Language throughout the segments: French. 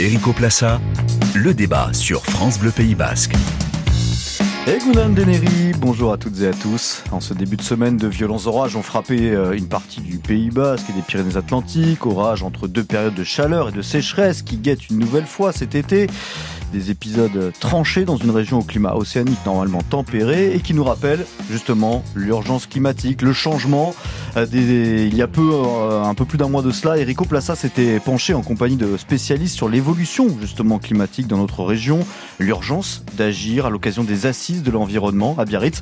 Erico Plassa, le débat sur France Bleu Pays Basque. Et Gounan Deneri, bonjour à toutes et à tous. En ce début de semaine, de violents orages ont frappé euh, une partie du Pays Basque et des Pyrénées-Atlantiques. Orages entre deux périodes de chaleur et de sécheresse qui guettent une nouvelle fois cet été des épisodes tranchés dans une région au climat océanique normalement tempéré et qui nous rappellent justement l'urgence climatique, le changement. Euh, il y a peu, euh, un peu plus d'un mois de cela, Erico Plassa s'était penché en compagnie de spécialistes sur l'évolution justement climatique dans notre région, l'urgence d'agir à l'occasion des assises de l'environnement à Biarritz.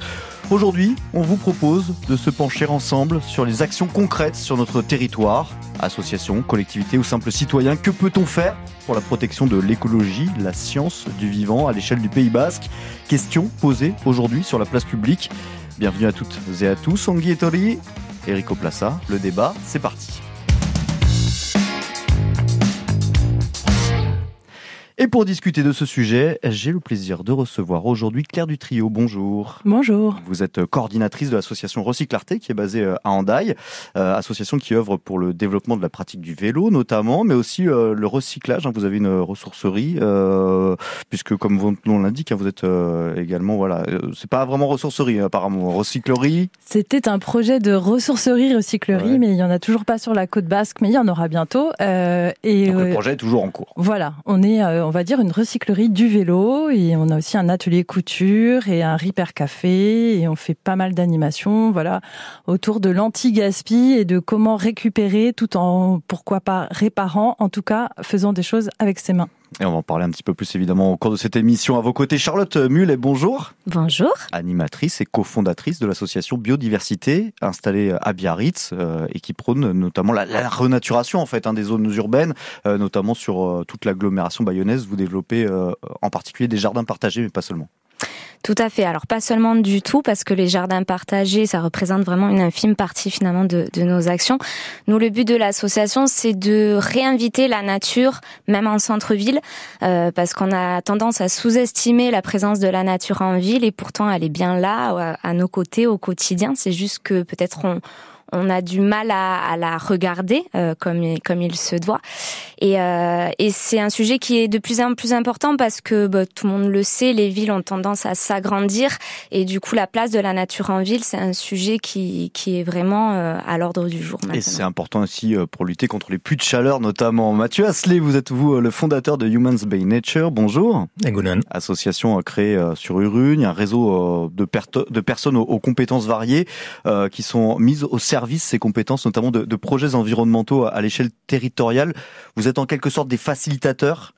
Aujourd'hui, on vous propose de se pencher ensemble sur les actions concrètes sur notre territoire, associations, collectivités ou simples citoyens. Que peut-on faire pour la protection de l'écologie, la science du vivant à l'échelle du Pays Basque? Question posée aujourd'hui sur la place publique. Bienvenue à toutes et à tous. Angui et Tori, Erico Plassa, le débat, c'est parti. Et pour discuter de ce sujet, j'ai le plaisir de recevoir aujourd'hui Claire Dutrio. Bonjour. Bonjour. Vous êtes coordinatrice de l'association Recyclarté qui est basée euh, à Andaille, euh, association qui œuvre pour le développement de la pratique du vélo notamment, mais aussi euh, le recyclage. Hein. Vous avez une ressourcerie, puisque comme vous l'indique, hein, vous êtes également, voilà, c'est pas vraiment ressourcerie apparemment, recyclerie? C'était un projet de ressourcerie, recyclerie, mais il y en a toujours pas sur la côte basque, mais il y en aura bientôt. et Donc le projet est toujours en cours. Voilà, on est on va dire une recyclerie du vélo et on a aussi un atelier couture et un repair café et on fait pas mal d'animations voilà autour de l'anti-gaspi et de comment récupérer tout en pourquoi pas réparant en tout cas faisant des choses avec ses mains. Et on va en parler un petit peu plus évidemment au cours de cette émission. À vos côtés, Charlotte Mulet, bonjour. Bonjour. Animatrice et cofondatrice de l'association Biodiversité, installée à Biarritz euh, et qui prône notamment la, renaturation en fait hein, des zones urbaines, euh, notamment sur euh, toute l'agglomération bayonnaise. Vous développez en particulier des jardins partagés, mais pas seulement. Tout à fait. Alors pas seulement du tout, parce que les jardins partagés, ça représente vraiment une infime partie finalement de, de nos actions. Nous, le but de l'association, c'est de réinviter la nature, même en centre-ville, euh, parce qu'on a tendance à sous-estimer la présence de la nature en ville, et pourtant elle est bien là, à nos côtés, au quotidien. C'est juste que peut-être on on a du mal à, la regarder euh, comme comme il se doit. Et, euh, et c'est un sujet qui est de plus en plus important parce que bah, tout le monde le sait, les villes ont tendance à s'agrandir et du coup la place de la nature en ville, c'est un sujet qui, qui est vraiment euh, à l'ordre du jour. Et c'est important aussi pour lutter contre les puits de chaleur notamment. Mathieu Asley, vous êtes vous le fondateur de Humans by Nature. Bonjour. Association créée sur Urugne, un réseau de, de personnes aux, aux compétences variées qui sont mises au service service ces compétences, notamment de, projets environnementaux à, l'échelle territoriale. Vous êtes en quelque sorte des facilitateurs?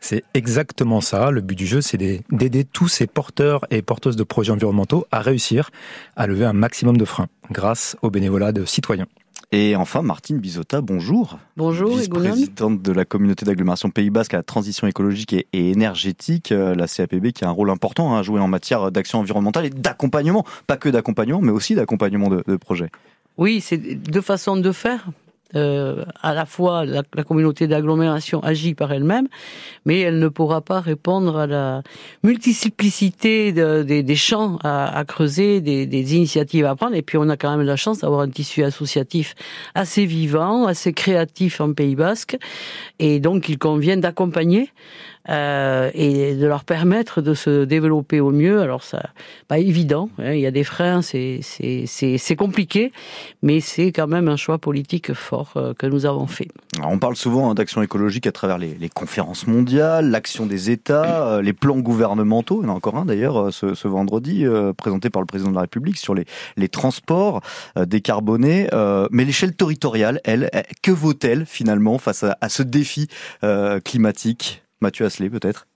C'est exactement ça. Le but du jeu, c'est d'aider tous ces porteurs et porteuses de projets environnementaux à réussir à lever un maximum de freins grâce au bénévolat de citoyens. Et enfin, Martine Bisotta, bonjour. Bonjour, vice-présidente de la communauté d'agglomération Pays Basque à la transition écologique et, énergétique, euh, la CAPB qui a un rôle important à jouer en matière d'action environnementale et d'accompagnement, pas que d'accompagnement, mais aussi d'accompagnement de, de projets. Oui, c'est deux façons de faire. Euh, à la fois la, communauté d'agglomération agit par elle-même, mais elle ne pourra pas répondre à la multiplicité des champs à, creuser, des, initiatives à prendre. Et puis on a quand même la chance d'avoir un tissu associatif assez vivant, assez créatif en Pays Basque, et donc il convient d'accompagner euh, et de leur permettre de se développer au mieux. Alors ça, pas évident. Hein, il y a des freins, c'est c'est c'est compliqué, mais c'est quand même un choix politique fort euh, que nous avons fait. on parle souvent hein, d'action écologique à travers les, les conférences mondiales, l'action des États, euh, les plans gouvernementaux. Il y en a encore un d'ailleurs ce, ce, vendredi présenté par le président de la République sur les les transports décarbonés. mais l'échelle territoriale, elle, que vaut-elle finalement face à, à ce défi climatique? Mathieu Asselet peut-être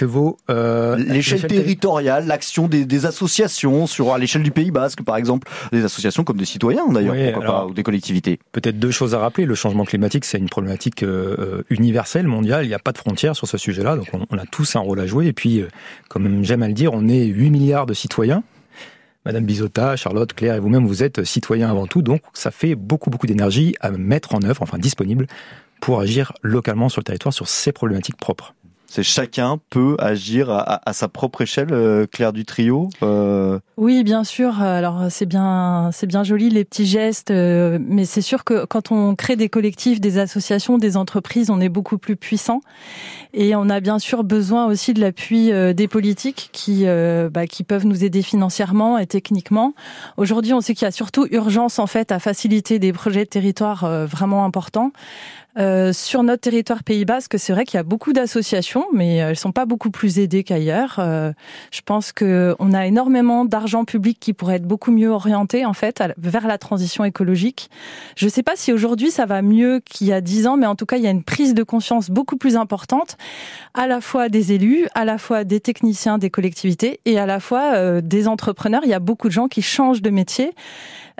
que vaut euh, l'échelle territoriale, l'action des, associations sur à l'échelle du Pays Basque, par exemple, des associations comme des citoyens d'ailleurs, ou des collectivités. Peut-être deux choses à rappeler. Le changement climatique, c'est une problématique euh, universelle, mondiale. Il n'y a pas de frontières sur ce sujet-là, donc on, a tous un rôle à jouer. Et puis, euh, comme j'aime à le dire, on est 8 milliards de citoyens. Madame Bisotta, Charlotte, Claire et vous-même, vous êtes citoyens avant tout, donc ça fait beaucoup, beaucoup d'énergie à mettre en œuvre, enfin disponible, pour agir localement sur le territoire sur ces problématiques propres. C'est chacun peut agir à, sa propre échelle, euh, Claire du trio. Euh... Oui, bien sûr. Alors c'est bien, c'est bien joli les petits gestes, euh, mais c'est sûr que quand on crée des collectifs, des associations, des entreprises, on est beaucoup plus puissant. Et on a bien sûr besoin aussi de l'appui euh, des politiques qui, bah, qui peuvent nous aider financièrement et techniquement. Aujourd'hui, on sait qu'il y a surtout urgence en fait à faciliter des projets de territoire vraiment importants. Euh, sur notre territoire Pays Basque, c'est vrai qu'il y a beaucoup d'associations, mais elles sont pas beaucoup plus aidées qu'ailleurs. Euh, je pense que on a énormément d'argent public qui pourrait être beaucoup mieux orienté en fait vers la transition écologique. Je ne sais pas si aujourd'hui ça va mieux qu'il y a dix ans, mais en tout cas il y a une prise de conscience beaucoup plus importante, à la fois des élus, à la fois des techniciens, des collectivités et à la fois euh, des entrepreneurs. Il y a beaucoup de gens qui changent de métier.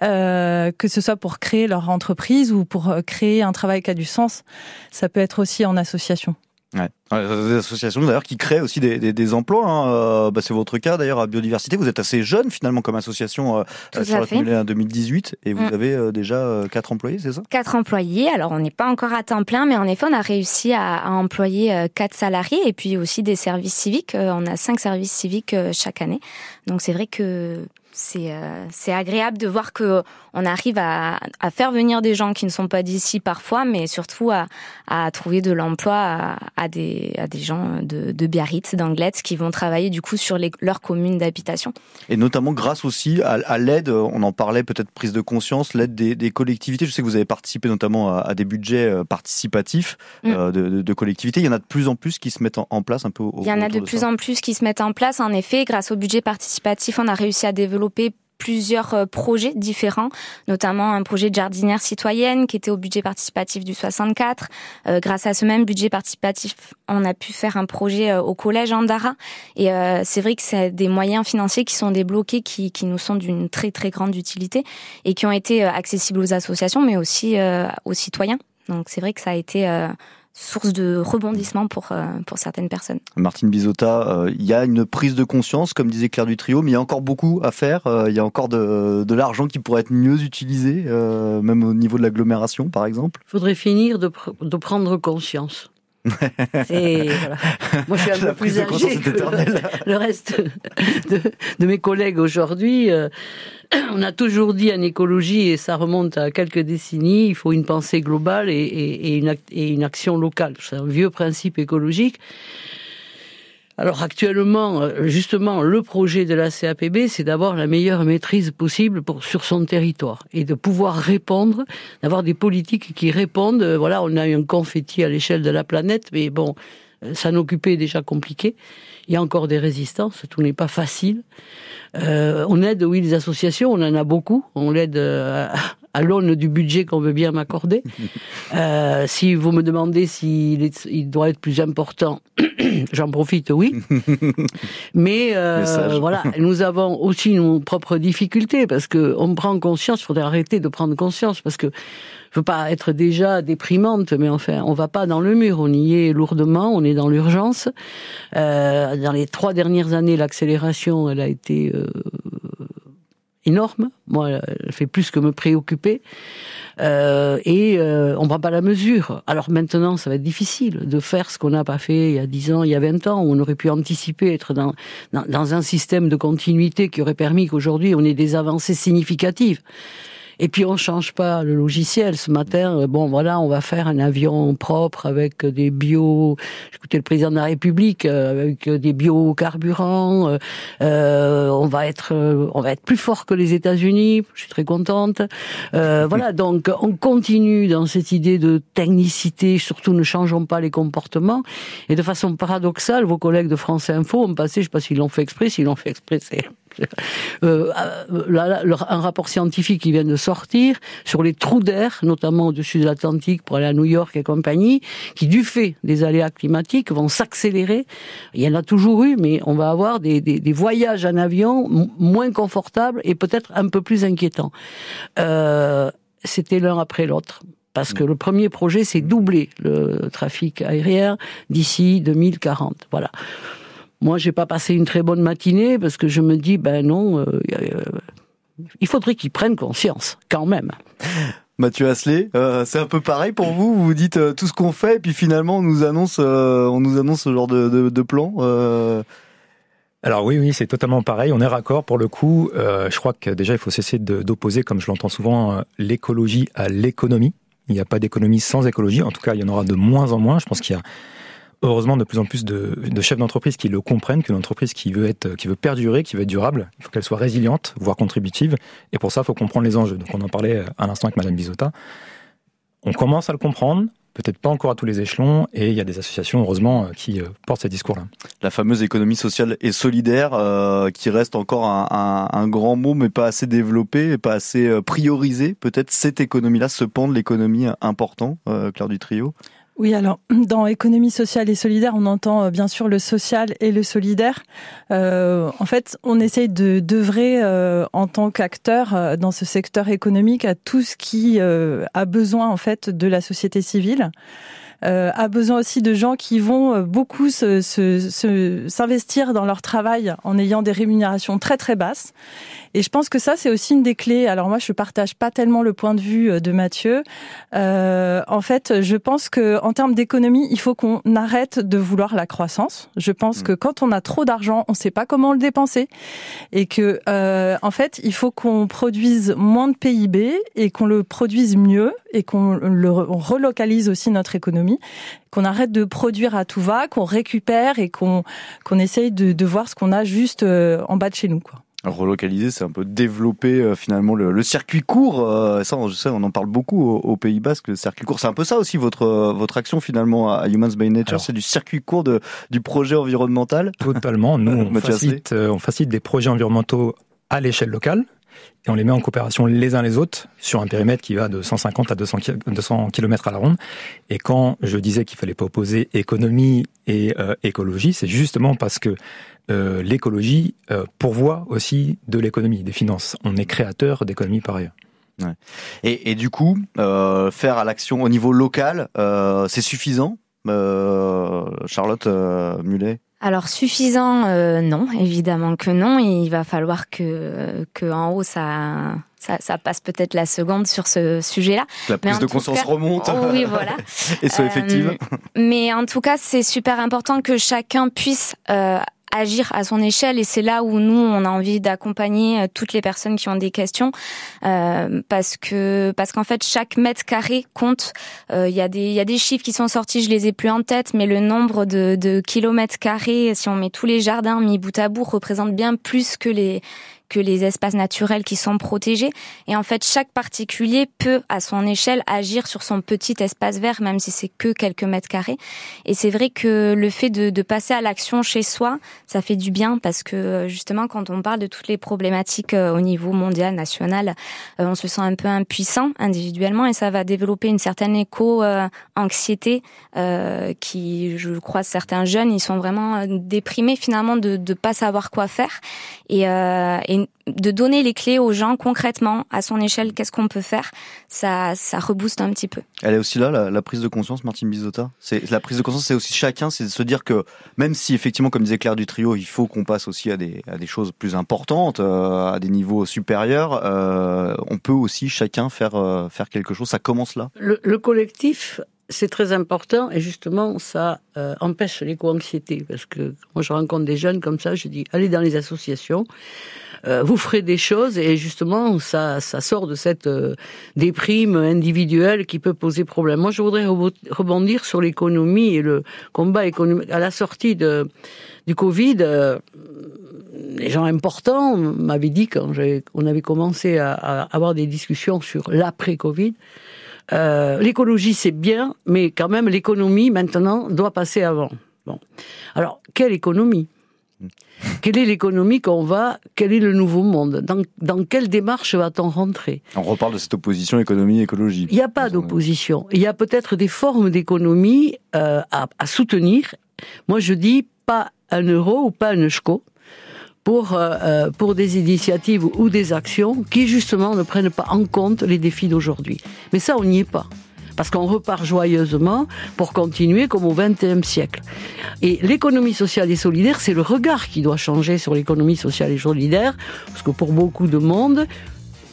Euh, que ce soit pour créer leur entreprise ou pour euh, créer un travail qui a du sens. Ça peut être aussi en association. Ouais. Des associations d'ailleurs qui créent aussi des, des, des emplois. Hein. Euh, bah, c'est votre cas d'ailleurs à Biodiversité. Vous êtes assez jeune finalement comme association euh, sur la 2018 et vous mm. avez déjà quatre employés, c'est ça? Quatre employés. Alors on n'est pas encore à temps plein, mais en effet on a réussi à, à employer quatre salariés et puis aussi des services civiques. on a cinq services civiques chaque année. Donc c'est vrai que c'est euh, c'est agréable de voir que on arrive à, à, faire venir des gens qui ne sont pas d'ici parfois, mais surtout à, à trouver de l'emploi à, à, des à des gens de, de Biarritz, d'Angleterre, qui vont travailler du coup sur les, leur commune d'habitation. Et notamment grâce aussi à, l'aide, on en parlait peut-être prise de conscience, l'aide des, des, collectivités. Je sais que vous avez participé notamment à, des budgets euh, participatifs mm. euh, de, de, collectivités. Il y en a de plus en plus qui se mettent en, place un peu. Au, Il y en a de, plus en plus qui se mettent en place. En effet, grâce au budget participatif, on a réussi à développer développer plusieurs euh, projets différents, notamment un projet de jardinière citoyenne qui était au budget participatif du 64. Euh, grâce à ce même budget participatif, on a pu faire un projet euh, au collège Andara. Et c'est vrai que c'est des moyens financiers qui sont débloqués, qui, qui nous sont d'une très très grande utilité et qui ont été accessibles aux associations, mais aussi aux citoyens. Donc c'est vrai que ça a été source de rebondissement pour, euh, pour certaines personnes. Martine Bizotta, euh, il y a une prise de conscience, comme disait Claire du Trio, mais il y a encore beaucoup à faire. Euh, il y a encore de, de l'argent qui pourrait être mieux utilisé, même au niveau de l'agglomération, par exemple. Il faudrait finir de, de prendre conscience. voilà. Moi, je suis un peu plus âgée que le, reste de, de, mes collègues aujourd'hui. on a toujours dit en écologie, et ça remonte à quelques décennies, il faut une pensée globale et, et, une, et une, action locale. C'est un vieux principe écologique. Alors actuellement, euh, justement, le projet de la CAPB, c'est d'avoir la meilleure maîtrise possible pour, sur son territoire et de pouvoir répondre, d'avoir des politiques qui répondent. Euh, voilà, on a un confetti à l'échelle de la planète, mais bon, euh, ça occupait déjà compliqué. Il y a encore des résistances, tout n'est pas facile. Euh, on aide, oui, les associations, on en a beaucoup. On l'aide à l'aune du budget qu'on veut bien m'accorder. Euh, si vous me demandez s'il il doit être plus important, j'en profite, oui. Mais euh, voilà, nous avons aussi nos propres difficultés parce que on prend conscience. Il faudrait arrêter de prendre conscience parce que je veux pas être déjà déprimante, mais enfin, on va pas dans le mur. On y est lourdement. On est dans l'urgence. Euh, dans les trois dernières années, l'accélération, elle a été euh, énorme. Moi, elle fait plus que me préoccuper. Euh, et euh, on prend pas la mesure. Alors maintenant, ça va être difficile de faire ce qu'on n'a pas fait il y a 10 ans, il y a 20 ans, où on aurait pu anticiper, être dans, dans, dans un système de continuité qui aurait permis qu'aujourd'hui on ait des avancées significatives. Et puis on change pas le logiciel. Ce matin, euh, bon voilà, on va faire un avion propre avec des bio. J'écoutais le président de la République euh, avec des biocarburants. Euh, on va être, on va être plus fort que les États-Unis. Je suis très contente. voilà, donc on continue dans cette idée de technicité. Surtout, ne changeons pas les comportements. Et de façon paradoxale, vos collègues de France Info ont passé, je sais pas s'ils l'ont fait exprès, s'ils l'ont fait exprès, c'est euh, là, un rapport scientifique qui vient de sortir sur les trous d'air, notamment au-dessus de l'Atlantique pour aller à New York et compagnie, qui du fait des aléas climatiques vont s'accélérer. Il y en a toujours eu, mais on va avoir des voyages en avion moins confortables et peut-être un peu plus inquiétants. Euh, C'était l'un après l'autre parce que le premier projet, c'est doubler le trafic aérien d'ici 2040. Voilà. Moi, j'ai pas passé une très bonne matinée parce que je me dis, ben non, euh, euh, il faudrait qu'ils prennent conscience, quand même. Mathieu Asselet, euh, c'est un peu pareil pour vous. Vous dites euh, tout ce qu'on fait, et puis finalement on nous annonce, euh, on nous annonce ce genre de, de, de plan. Alors oui, oui, c'est totalement pareil. On est raccord pour le coup. je crois que déjà il faut cesser d'opposer, comme je l'entends souvent, l'écologie à l'économie. Il n'y a pas d'économie sans écologie. En tout cas, il y en aura de moins en moins. Je pense qu'il y a heureusement de plus en plus de, de chefs d'entreprise qui le comprennent qu'une entreprise qui veut être, qui veut perdurer, qui veut être durable, il faut qu'elle soit résiliente, voire contributive. Et pour ça, il faut comprendre les enjeux. Donc, on en parlait à l'instant avec Madame Bisota. On commence à le comprendre, peut-être pas encore à tous les échelons, et il y a des associations, heureusement, euh, qui euh, portent ces discours-là. La fameuse économie sociale et solidaire, euh, qui reste encore un, un, grand mot, mais pas assez développé, pas assez priorisé. Peut-être cette économie-là, ce pan de l'économie important, Claire du Trio oui, alors dans économie sociale et solidaire, on entend euh, bien sûr le social et le solidaire. Euh, en fait, on essaye de d'œuvrer euh, en tant qu'acteur euh, dans ce secteur économique à tout ce qui a besoin en fait de la société civile. a besoin aussi de gens qui vont beaucoup s'investir dans leur travail en ayant des rémunérations très très basses et je pense que ça, c'est aussi une des clés. Alors moi, je partage pas tellement le point de vue euh, de Mathieu. Euh, en fait, je pense que en termes d'économie, il faut qu'on arrête de vouloir la croissance. Je pense mm. que quand on a trop d'argent, on sait pas comment le dépenser, et que euh, en fait, il faut qu'on produise moins de PIB et qu'on le produise mieux et qu'on le relocalise aussi notre économie, qu'on arrête de produire à tout va, qu'on récupère et qu'on qu'on essaye de, de voir ce qu'on a juste euh, en bas de chez nous, quoi relocaliser, c'est un peu développer euh, finalement le, circuit court. Euh, ça, je sais, on en parle beaucoup au, Pays Basque, le circuit court. C'est un peu ça aussi votre euh, votre action finalement à Humans by Nature, c'est du circuit court de, du projet environnemental? Totalement. Nous, on facilite, on facilite des projets environnementaux à l'échelle locale et on les met en coopération les uns les autres sur un périmètre qui va de 150 à 200, 200 km à la ronde. Et quand je disais qu'il fallait pas opposer économie et écologie, c'est justement parce que euh, l'écologie euh, pourvoit aussi de l'économie, des finances. On est créateur d'économie par ailleurs. Ouais. Et, et, du coup, euh, faire à l'action au niveau local, euh, c'est suffisant, euh, Charlotte Mulet alors suffisant, non, évidemment que non. Il va falloir que, que en haut ça, ça, ça passe peut-être la seconde sur ce sujet-là. La prise de conscience remonte. Oh oui, voilà. Et soit effective. mais en tout cas, c'est super important que chacun puisse agir à son échelle et c'est là où nous on a envie d'accompagner euh, toutes les personnes qui ont des questions euh, parce que parce qu'en fait chaque mètre carré compte. Euh, il y a des il y a des chiffres qui sont sortis, je les ai plus en tête, mais le nombre de, de kilomètres carrés, si on met tous les jardins mis bout à bout, représente bien plus que les que les espaces naturels qui sont protégés. Et en fait, chaque particulier peut, à son échelle, agir sur son petit espace vert, même si c'est que quelques mètres carrés. Et c'est vrai que le fait de, de passer à l'action chez soi, ça fait du bien parce que justement, quand on parle de toutes les problématiques euh, au niveau mondial, national, euh, on se sent un peu impuissant individuellement et ça va développer une certaine éco-anxiété euh, qui, je crois, certains jeunes, ils sont vraiment déprimés finalement de ne pas savoir quoi faire. Et, et de donner les clés aux gens concrètement, à son échelle, qu'est-ce qu'on peut faire, ça, ça rebooste un petit peu. Elle est aussi là, la, prise de conscience, Martine Bizota. C'est la prise de conscience, c'est aussi chacun, c'est de se dire que même si effectivement, comme disait Claire du trio, il faut qu'on passe aussi à des, à des choses plus importantes, euh, à des niveaux supérieurs, euh, on peut aussi chacun faire, euh, faire quelque chose. Ça commence là. Le, le collectif c'est très important et justement ça empêche l'éco-anxiété parce que moi je rencontre des jeunes comme ça, je dis allez dans les associations, euh, vous ferez des choses et justement ça, ça sort de cette euh, déprime individuelle qui peut poser problème. Moi, je voudrais rebondir sur l'économie et le combat économique. À la sortie de, du Covid, euh, les gens importants m'avaient dit quand on avait commencé à, à, avoir des discussions sur l'après-Covid. Euh, l'écologie c'est bien, mais quand même l'économie maintenant doit passer avant. Bon, alors quelle économie? Quelle est l'économie qu'on va Quel est le nouveau monde? Dans, dans quelle démarche va-t-on rentrer? On reparle de cette opposition économie-écologie. Il n'y a pas d'opposition. Il y a peut-être des formes d'économie euh, à, à, soutenir. Moi, je dis pas un euro ou pas un schco pour, euh, euh, pour des initiatives ou des actions qui, justement, ne prennent pas en compte les défis d'aujourd'hui. Mais ça, on n'y est pas parce qu'on repart joyeusement pour continuer comme au XXe siècle. Et l'économie sociale et solidaire, c'est le regard qui doit changer sur l'économie sociale et solidaire, parce que pour beaucoup de monde,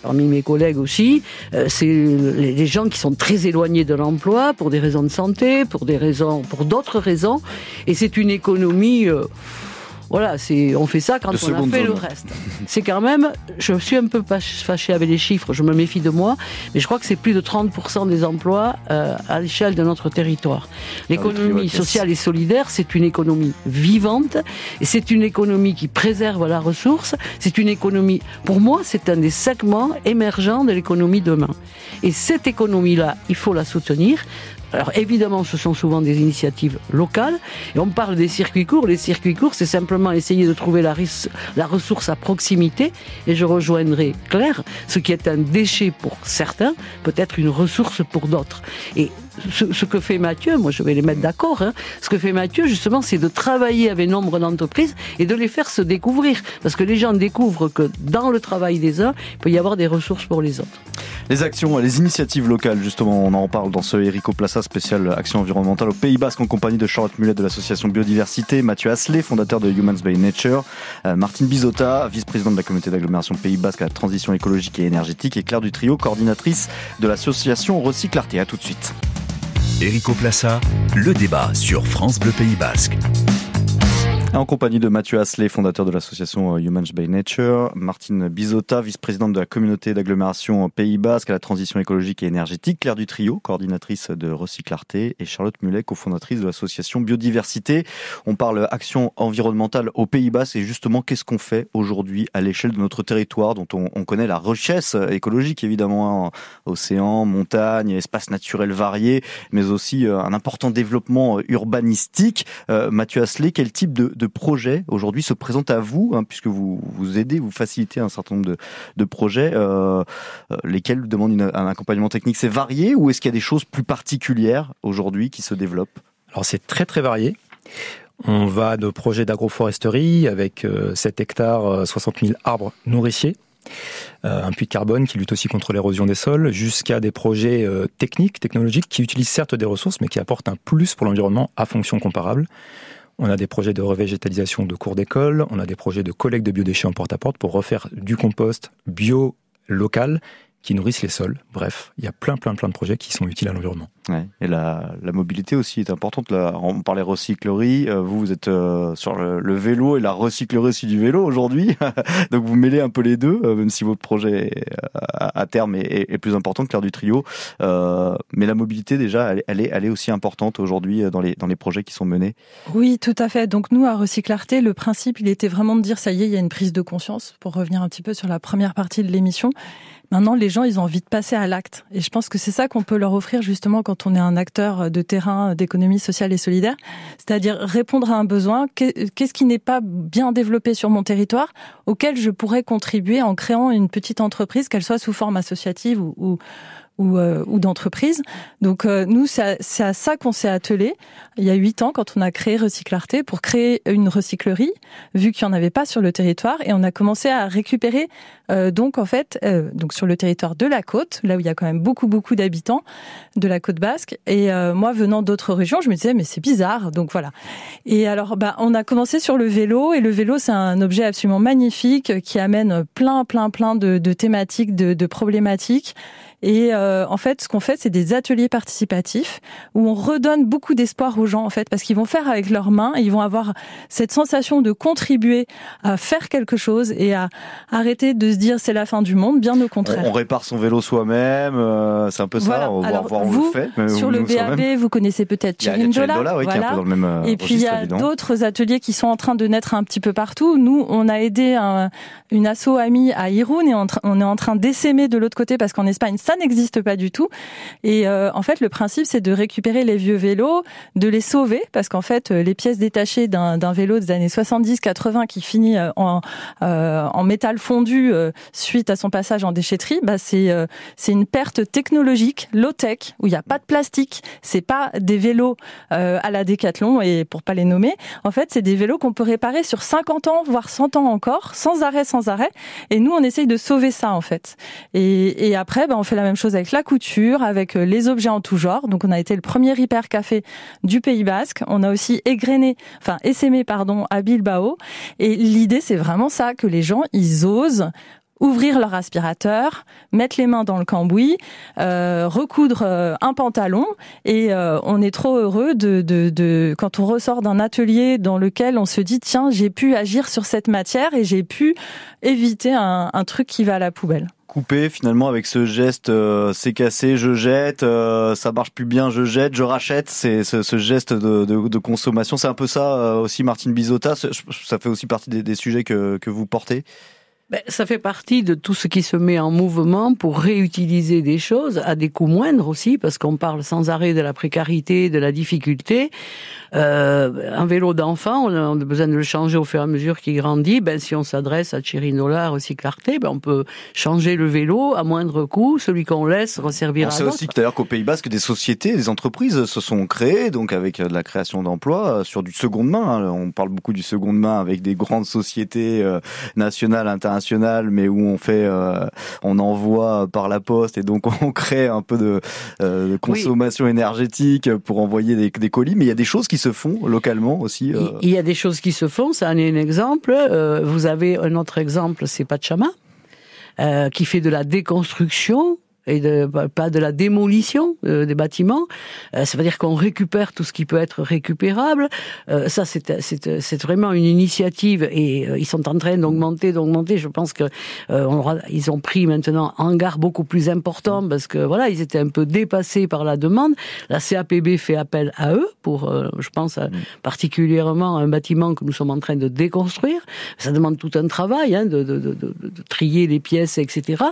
parmi mes collègues aussi, c'est les gens qui sont très éloignés de l'emploi pour des raisons de santé, pour des raisons, pour d'autres raisons, et c'est une économie voilà, c'est on fait ça quand on a fait le reste. C'est quand même, je suis un peu fâché avec les chiffres, je me méfie de moi, mais je crois que c'est plus de 30% des emplois euh, à l'échelle de notre territoire. L'économie sociale et solidaire, c'est une économie vivante et c'est une économie qui préserve la ressource. C'est une économie, pour moi, c'est un des segments émergents de l'économie demain. Et cette économie-là, il faut la soutenir. Alors évidemment, ce sont souvent des initiatives locales. Et on parle des circuits courts. Les circuits courts, c'est simplement essayer de trouver la, la ressource à proximité. Et je rejoindrai Claire, ce qui est un déchet pour certains, peut être une ressource pour d'autres. Et ce, que fait Mathieu, moi je vais les mettre d'accord, hein, ce que fait Mathieu justement, c'est de travailler avec nombre d'entreprises et de les faire se découvrir. Parce que les gens découvrent que dans le travail des uns, il peut y avoir des ressources pour les autres. Les actions, les initiatives locales, justement, on en parle dans ce Erico Plaza spécial Action environnementale au Pays Basque en compagnie de Charlotte Mulet de l'association Biodiversité, Mathieu Asley, fondateur de Humans by Nature, euh, Martine Bizota, vice-présidente de la communauté d'agglomération Pays Basque à la transition écologique et énergétique, et Claire Dutrio, coordinatrice de l'association Recyclarté. À tout de suite. Erico Plassa, le débat sur France Bleu Pays Basque. En compagnie de Mathieu Asley, fondateur de l'association euh, Humans by Nature, Martine Bizota, vice-présidente de la communauté d'agglomération Pays Basque à la transition écologique et énergétique, Claire Dutrio, coordinatrice de Recyclarté, et Charlotte Mulet, cofondatrice de l'association Biodiversité. On parle action environnementale au Pays Basque et justement qu'est-ce qu'on fait aujourd'hui à l'échelle de notre territoire dont on, connaît la richesse écologique évidemment, hein, océan, montagne, espaces naturels variés, mais aussi euh, un important développement urbanistique. Euh, Mathieu Asley, quel type de projets aujourd'hui se présentent à vous, hein, puisque vous vous aidez, vous facilitez un certain nombre de, projets, euh, euh, lesquels demandent un accompagnement technique. C'est varié ou est-ce qu'il y a des choses plus particulières aujourd'hui qui se développent? Alors c'est très très varié. On va de projets d'agroforesterie avec 7 euh, hectares, 60 000 arbres nourriciers, un puits de carbone qui lutte aussi contre l'érosion des sols, jusqu'à des projets techniques, technologiques, qui utilisent certes des ressources, mais qui apportent un plus pour l'environnement à fonction comparable. On a des projets de revégétalisation de cours d'école, on a des projets de collecte de biodéchets en porte-à-porte -porte pour refaire du compost bio local qui nourrissent les sols. Bref, il y a plein, plein, plein de projets qui sont utiles à l'environnement. Et la, mobilité aussi est importante. Là, on parlait recyclerie. Euh, vous, vous êtes euh, sur le, vélo et la recyclerie aussi du vélo aujourd'hui. Donc vous mêlez un peu les deux, euh, même si votre projet à, terme est, plus important que l'air du trio. mais la mobilité déjà, elle, est, elle est aussi importante aujourd'hui dans les, dans les projets qui sont menés. Oui, tout à fait. Donc nous, à Recyclarté, le principe, il était vraiment de dire, ça y est, il y a une prise de conscience, pour revenir un petit peu sur la première partie de l'émission. Maintenant, les gens, ils ont envie de passer à l'acte. Et je pense que c'est ça qu'on peut leur offrir justement quand on est un acteur de terrain d'économie sociale et solidaire. C'est-à-dire répondre à un besoin. Qu'est-ce qui n'est pas bien développé sur mon territoire auquel je pourrais contribuer en créant une petite entreprise, qu'elle soit sous forme associative ou, ou ou, euh, ou d'entreprise. Donc euh, nous, c'est à, ça qu'on s'est attelé il y a huit ans quand on a créé Recyclarté pour créer une recyclerie, vu qu'il n'y en avait pas sur le territoire, et on a commencé à récupérer euh, donc en fait donc sur le territoire de la côte, là où il y a quand même beaucoup beaucoup d'habitants de la côte basque. Et moi, venant d'autres régions, je me disais mais c'est bizarre. Donc voilà. Et alors bah on a commencé sur le vélo, et le vélo c'est un objet absolument magnifique qui amène plein plein plein de, de thématiques, de, de problématiques. Et euh, en fait, ce qu'on fait, c'est des ateliers participatifs où on redonne beaucoup d'espoir aux gens, en fait, parce qu'ils vont faire avec leurs mains, et ils vont avoir cette sensation de contribuer à faire quelque chose et à arrêter de se dire c'est la fin du monde, bien au contraire. On, répare son vélo soi-même, euh, c'est un peu ça. On va voir, vous, on le fait. Sur le BAB, vous connaissez peut-être Chirindola. Oui, voilà. qui est un peu dans le même euh, Et puis il y a d'autres ateliers qui sont en train de naître un petit peu partout. Nous, on a aidé un, une asso amie à Irun et on, on est en train d'essaimer de l'autre côté parce qu'en Espagne, ça n'existe pas du tout. Et euh, en fait, le principe, c'est de récupérer les vieux vélos, de les sauver, parce qu'en fait, euh, les pièces détachées d'un vélo des années 70-80 qui finit euh, en, en métal fondu suite à son passage en déchetterie, bah c'est c'est une perte technologique, low-tech, où il n'y a pas de plastique. C'est pas des vélos à la Décathlon, et pour pas les nommer, en fait, c'est des vélos qu'on peut réparer sur 50 ans, voire 100 ans encore, sans arrêt, sans arrêt. Et nous, on essaye de sauver ça, en fait. Et, et après, bah, on fait la même chose avec la couture, avec euh, les objets en tout genre. Donc on a été le premier hyper café du Pays Basque. On a aussi égrené, enfin essaimé pardon, à Bilbao. Et l'idée c'est vraiment ça, que les gens ils osent ouvrir leur aspirateur, mettre les mains dans le cambouis, euh, recoudre euh, un pantalon et euh, on est trop heureux de, de, de quand on ressort d'un atelier dans lequel on se dit tiens j'ai pu agir sur cette matière et j'ai pu éviter un, un truc qui va à la poubelle couper finalement avec ce geste c'est cassé je jette ça marche plus bien je jette je rachète. C'est ce, ce, geste de, de, de consommation. C'est un peu ça aussi Martine Bizota ça fait aussi partie des, des sujets que, que vous portez ben, ça fait partie de tout ce qui se met en mouvement pour réutiliser des choses à des coûts moindres aussi, parce qu'on parle sans arrêt de la précarité, de la difficulté. Euh, un vélo d'enfant, on a besoin de le changer au fur et à mesure qu'il grandit. Ben, si on s'adresse à Chirinola, Recyclarté, ben, on peut changer le vélo à moindre coût, celui qu'on laisse resservir on à sait aussi d'ailleurs qu'au Pays Basque, des sociétés, des entreprises se sont créées, donc avec de la création d'emplois euh, sur du seconde main. Hein. On parle beaucoup du seconde main avec des grandes sociétés euh, nationales, internationales mais où on fait, euh, on envoie par la poste et donc on crée un peu de, euh, consommation énergétique pour envoyer des, colis. Mais il y a des choses qui se font localement aussi. Euh. Il y a des choses qui se font. Ça en est un exemple. vous avez un autre exemple, c'est Pachama. qui fait de la déconstruction et pas de la démolition euh, des bâtiments. Euh, ça veut dire qu'on récupère tout ce qui peut être récupérable. Euh, ça, c'est, vraiment une initiative et ils sont en train d'augmenter, d'augmenter. Je pense que on ils ont pris maintenant un hangar beaucoup plus important parce que voilà, ils étaient un peu dépassés par la demande. La CAPB fait appel à eux pour, je pense, particulièrement un bâtiment que nous sommes en train de déconstruire. Ça demande tout un travail hein, de trier les pièces, etc.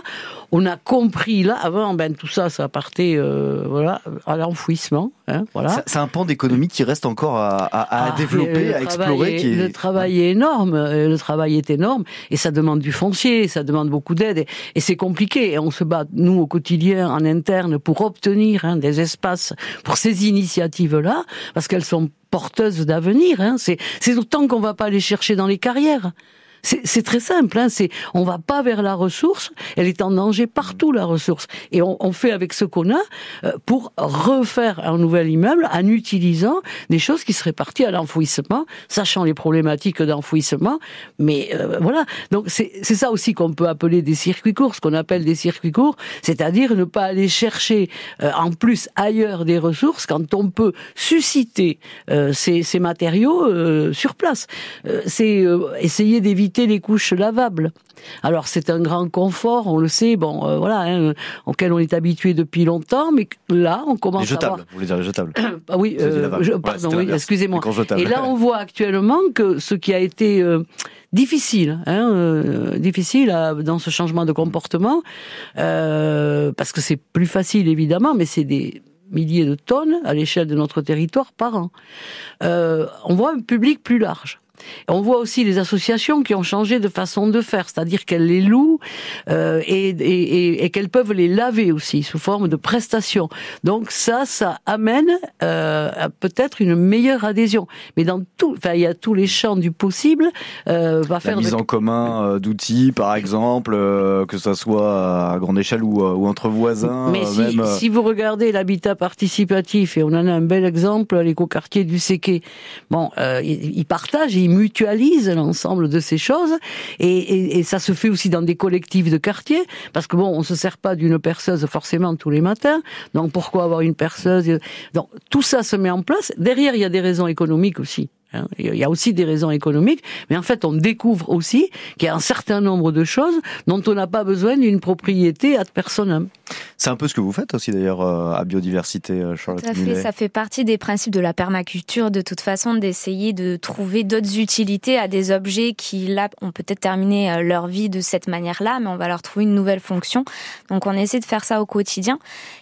On a compris là avant, ben, tout ça, ça partait euh, voilà, à l'enfouissement. Hein, voilà. C'est un pan d'économie qui reste encore à, à, à ah, développer, à explorer. qui est... Le travail est énorme, euh, le travail est énorme, et ça demande du foncier, ça demande beaucoup d'aide, et, et c'est compliqué. Et on se bat, nous, au quotidien, en interne, pour obtenir hein, des espaces pour ces initiatives-là, parce qu'elles sont porteuses d'avenir. Hein. C'est autant qu'on va pas les chercher dans les carrières. C'est très simple. Hein, c'est on va pas vers la ressource. Elle est en danger partout la ressource. Et on, on fait avec ce qu'on a euh, pour refaire un nouvel immeuble en utilisant des choses qui seraient parties à l'enfouissement, sachant les problématiques d'enfouissement. Mais euh, voilà. Donc c'est ça aussi qu'on peut appeler des circuits courts, ce qu'on appelle des circuits courts, c'est-à-dire ne pas aller chercher euh, en plus ailleurs des ressources quand on peut susciter ces, ces matériaux sur place. c'est essayer d'éviter les couches lavables. Alors c'est un grand confort, on le sait, bon, euh, voilà, hein, auquel on est habitué depuis longtemps, mais là on commence les jetables, à voir. vous voulez dire les jetables Ah oui, euh, pardon, oui, excusez-moi. Et là on voit actuellement que ce qui a été euh, difficile, hein, difficile dans ce changement de comportement, parce que c'est plus facile évidemment, mais c'est des milliers de tonnes à l'échelle de notre territoire par an. on voit un public plus large. On voit aussi les associations qui ont changé de façon de faire, c'est-à-dire qu'elles les louent euh, et, qu'elles peuvent les laver aussi sous forme de prestations. Donc ça, ça amène euh, peut-être une meilleure adhésion. Mais dans tout, enfin, il y a tous les champs du possible. Euh, va faire la mise en commun euh, d'outils, par exemple, que ce soit à grande échelle ou, entre voisins. Mais si, vous regardez l'habitat participatif et on en a un bel exemple, l'écoquartier du Séquet. Bon, ils, partagent, ils mutualise l'ensemble de ces choses et, ça se fait aussi dans des collectifs de quartier parce que bon, on se sert pas d'une perceuse forcément tous les matins, donc pourquoi avoir une perceuse? Donc tout ça se met en place. Derrière, il y a des raisons économiques aussi. Hein. Il y a aussi des raisons économiques, mais en fait, on découvre aussi qu'il y a un certain nombre de choses dont on n'a pas besoin d'une propriété ad personam. C'est un peu ce que vous faites aussi d'ailleurs euh, à biodiversité, euh, Charlotte. Tout à fait, ça fait partie des principes de la permaculture, de toute façon, d'essayer de trouver d'autres utilités à des objets qui, là, ont peut-être terminé euh, leur vie de cette manière-là, mais on va leur trouver une nouvelle fonction. Donc, on essaie de faire ça au quotidien.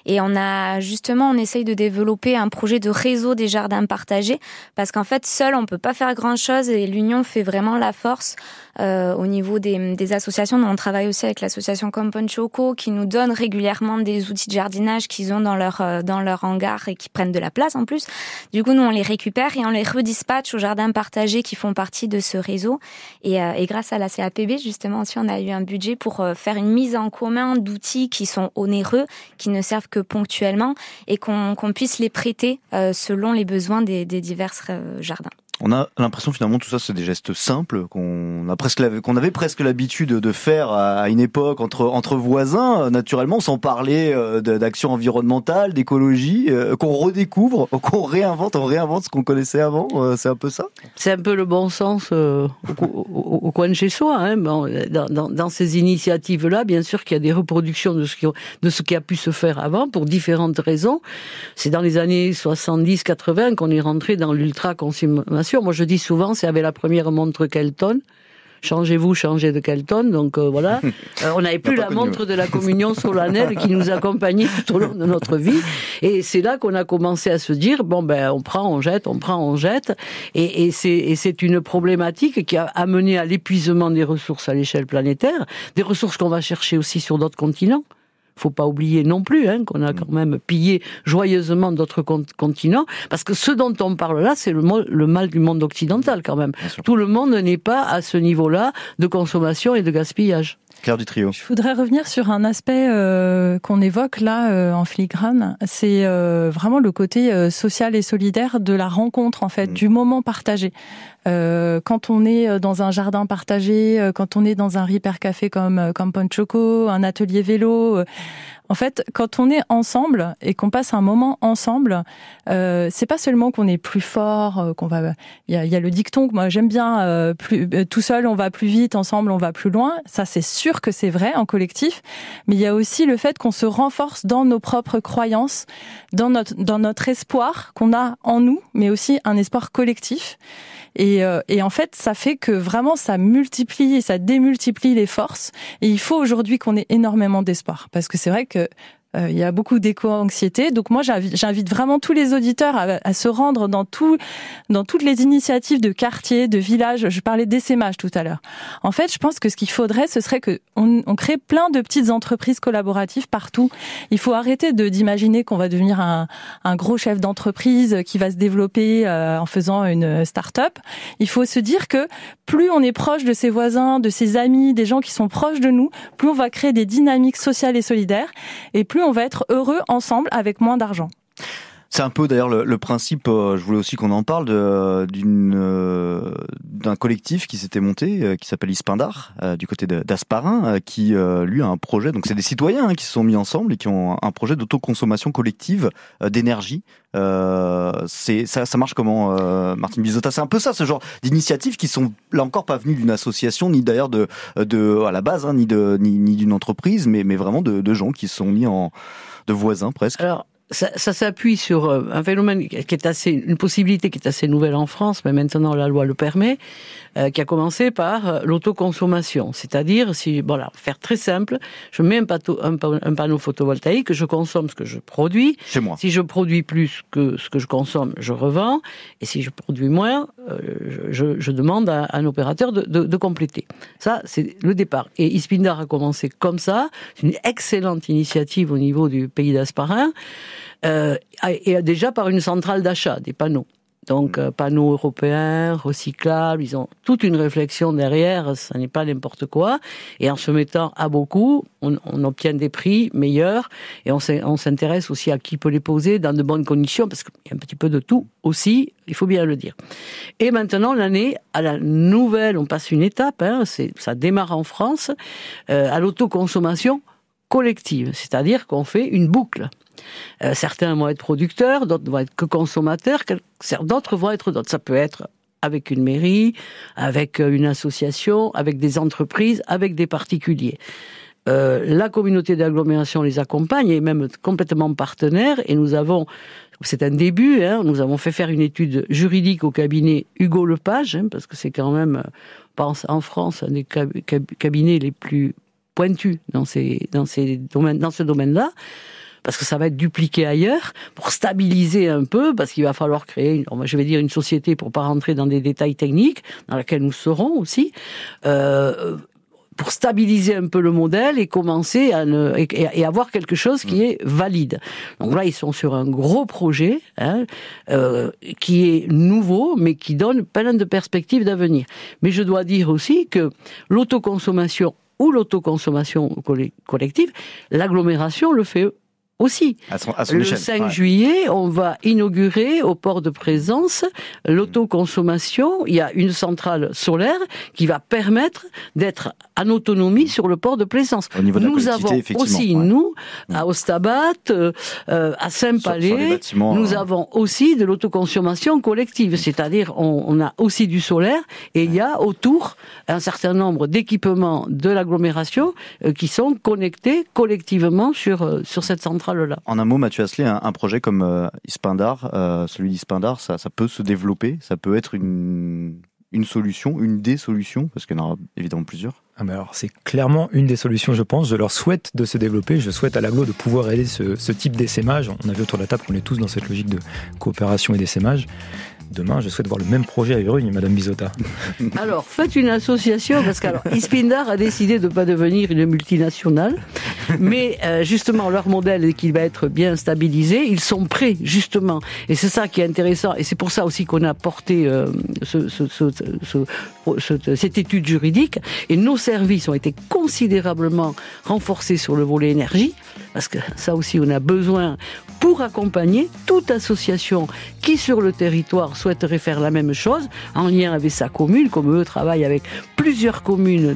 Et on a, justement, on essaye de développer un projet de réseau des jardins partagés, parce qu'en fait, seul, on peut pas faire grand-chose et l'union fait vraiment la force euh, au niveau des, des associations. on travaille aussi avec l'association Compound Choco qui nous donne régulièrement des outils de jardinage qu'ils ont dans leur euh, dans leur hangar et qui prennent de la place en plus. Du coup, nous on les récupère et on les redispatche aux jardins partagés qui font partie de ce réseau. Et, euh, et grâce à la CAPB, justement, aussi on a eu un budget pour euh, faire une mise en commun d'outils qui sont onéreux, qui ne servent que ponctuellement et qu'on qu'on puisse les prêter selon les besoins des, des divers jardins. On a l'impression finalement tout ça c'est des gestes simples qu'on a presque qu'on avait presque l'habitude de faire à une époque entre entre voisins naturellement sans parler euh, d'action environnementale, d'écologie euh, qu'on redécouvre, qu'on réinvente, on réinvente ce qu'on connaissait avant, euh, c'est un peu ça? C'est un peu le bon sens au, coin de chez soi. Hein. Dans, dans, ces initiatives là, bien sûr qu'il y a des reproductions de ce qui de ce qui a pu se faire avant pour différentes raisons. C'est dans les années 70-80 qu'on est rentré dans l'ultra consommation moi, je dis souvent, c'est avec la première montre Kelton. Changez-vous, changez de Kelton. Donc euh, voilà, euh, on n'avait plus la montre de la communion solennelle qui nous accompagnait tout au long de notre vie. Et c'est là qu'on a commencé à se dire bon ben on prend, on jette, on prend, on jette. Et, et c'est une problématique qui a amené à l'épuisement des ressources à l'échelle planétaire, des ressources qu'on va chercher aussi sur d'autres continents faut pas oublier non plus hein, qu'on a quand même pillé joyeusement d'autres continents, parce que ce dont on parle là, c'est le, le, mal du monde occidental quand même. Tout le monde n'est pas à ce niveau-là de consommation et de gaspillage. Claire du trio. Je voudrais revenir sur un aspect euh, qu'on évoque là euh, en filigrane, c'est euh, vraiment le côté social et solidaire de la rencontre en fait, mm. du moment partagé. quand on est dans un jardin partagé, quand on est dans un Ripper Café comme comme Ponchoco, un atelier vélo, en fait, quand on est ensemble et qu'on passe un moment ensemble, euh, c'est pas seulement qu'on est plus fort, euh, qu'on va. Il y a, y a, le dicton que moi j'aime bien. Euh, plus euh, tout seul on va plus vite, ensemble on va plus loin. Ça c'est sûr que c'est vrai en collectif, mais il y a aussi le fait qu'on se renforce dans nos propres croyances, dans notre dans notre espoir qu'on a en nous, mais aussi un espoir collectif. Et, euh, et, en fait, ça fait que vraiment, ça multiplie et ça démultiplie les forces. Et il faut aujourd'hui qu'on ait énormément d'espoir. Parce que c'est vrai que euh, il y a beaucoup d'éco-anxiété. Donc moi, j'invite vraiment tous les auditeurs à, se rendre dans tout, dans toutes les initiatives de quartiers, de villages. Je parlais d'essaimage tout à l'heure. En fait, je pense que ce qu'il faudrait, ce serait que on, on, crée plein de petites entreprises collaboratives partout. Il faut arrêter d'imaginer qu'on va devenir un, un gros chef d'entreprise qui va se développer euh, en faisant une start-up. Il faut se dire que plus on est proche de ses voisins, de ses amis, des gens qui sont proches de nous, plus on va créer des dynamiques sociales et solidaires, et plus on va être heureux ensemble avec moins d'argent. C'est un peu d'ailleurs le, principe, euh, je voulais aussi qu'on en parle, d'une euh, d'un collectif qui s'était monté, euh, qui s'appelle Ispindar, du côté d'Asparin, qui lui a un projet, donc c'est des citoyens hein, qui se sont mis ensemble et qui ont un projet d'autoconsommation collective d'énergie. c'est ça, ça marche comment, Martine Bizota C'est un peu ça, ce genre d'initiatives qui sont là encore pas venues d'une association, ni d'ailleurs de, à la base, hein, ni de ni, ni d'une entreprise, mais, mais vraiment de, de gens qui se sont mis en de voisins presque. Alors, ça, ça s'appuie sur euh, un phénomène qui est assez, une possibilité qui est assez nouvelle en France, mais maintenant la loi le permet, euh, qui a commencé par euh, l'autoconsommation. C'est-à-dire, si, voilà, faire très simple, je mets un, un, panneau photovoltaïque, je consomme ce que je produis. Chez moi. Si je produis plus que ce que je consomme, je revends. Et si je produis moins, je, je, demande à, un opérateur de, de, de compléter. Ça, c'est le départ. Et Ispindar a commencé comme ça. C'est une excellente initiative au niveau du pays d'Asparin euh, et déjà par une centrale d'achat des panneaux. Donc euh, panneaux européens, recyclables, ils ont toute une réflexion derrière, ça n'est pas n'importe quoi. Et en se mettant à beaucoup, on, on obtient des prix meilleurs et on s'intéresse aussi à qui peut les poser dans de bonnes conditions, parce qu'il y a un petit peu de tout aussi, il faut bien le dire. Et maintenant, l'année, à la nouvelle, on passe une étape, hein, ça démarre en France, euh, à l'autoconsommation collective, c'est-à-dire qu'on fait une boucle. Euh, certains vont être producteurs, d'autres vont être que consommateurs, d'autres vont être d'autres. Ça peut être avec une mairie, avec euh, une association, avec des entreprises, avec des particuliers. Euh, la communauté d'agglomération les accompagne et même complètement partenaire. Et nous avons, c'est un début, hein, nous avons fait faire une étude juridique au cabinet Hugo Lepage, hein, parce que c'est quand même, pense en France, un des cabinets les plus pointus dans ces, dans ces domaines, dans ce domaine-là parce que ça va être dupliqué ailleurs, pour stabiliser un peu, parce qu'il va falloir créer, une, je vais dire une société pour pas rentrer dans des détails techniques, dans laquelle nous serons aussi, euh, pour stabiliser un peu le modèle et commencer à ne, et, avoir quelque chose qui est valide. Donc là, ils sont sur un gros projet hein, euh, qui est nouveau, mais qui donne plein de perspectives d'avenir. Mais je dois dire aussi que l'autoconsommation ou l'autoconsommation collective, l'agglomération le fait aussi. À son, à son Le échelle. 5 Ouais. juillet, on va inaugurer au port de présence l'autoconsommation. Il y a une centrale solaire qui va permettre d'être en autonomie sur le port de plaisance. Au niveau de la nous collectivité, avons aussi, ouais. nous, à Ostabat, euh, euh, à Saint-Palais, nous euh, avons aussi de l'autoconsommation collective. C'est-à-dire, on, on a aussi du solaire et il y a autour un certain nombre d'équipements de l'agglomération euh, qui sont connectés collectivement sur, sur cette centrale-là. En un mot, Mathieu Asselet, un, un projet comme euh, Ispindar, euh, celui d'Ispindar, ça, ça peut se développer, ça peut être une, une solution, une des solutions, parce qu'il y en aura évidemment plusieurs. Ah ben alors c'est clairement une des solutions, je pense. Je leur souhaite de se développer. Je souhaite à l'aglo de pouvoir aider ce, ce type d'essaimage. On a vu autour de la table qu'on est tous dans cette logique de coopération et d'essaimage. Demain, je souhaite voir le même projet à Urugne, Madame Bisota. Alors, faites une association, parce qu'alors, Ispindar a décidé de ne pas devenir une multinationale, mais euh, justement, leur modèle est qu'il va être bien stabilisé, ils sont prêts, justement, et c'est ça qui est intéressant, et c'est pour ça aussi qu'on a porté euh, ce, ce- ce- ce- ce- cette étude juridique, et nos services ont été considérablement renforcés sur le volet énergie, parce que ça aussi, on a besoin pour accompagner toute association qui, sur le territoire, souhaiterait faire la même chose, en lien avec sa commune, comme eux travaillent avec plusieurs communes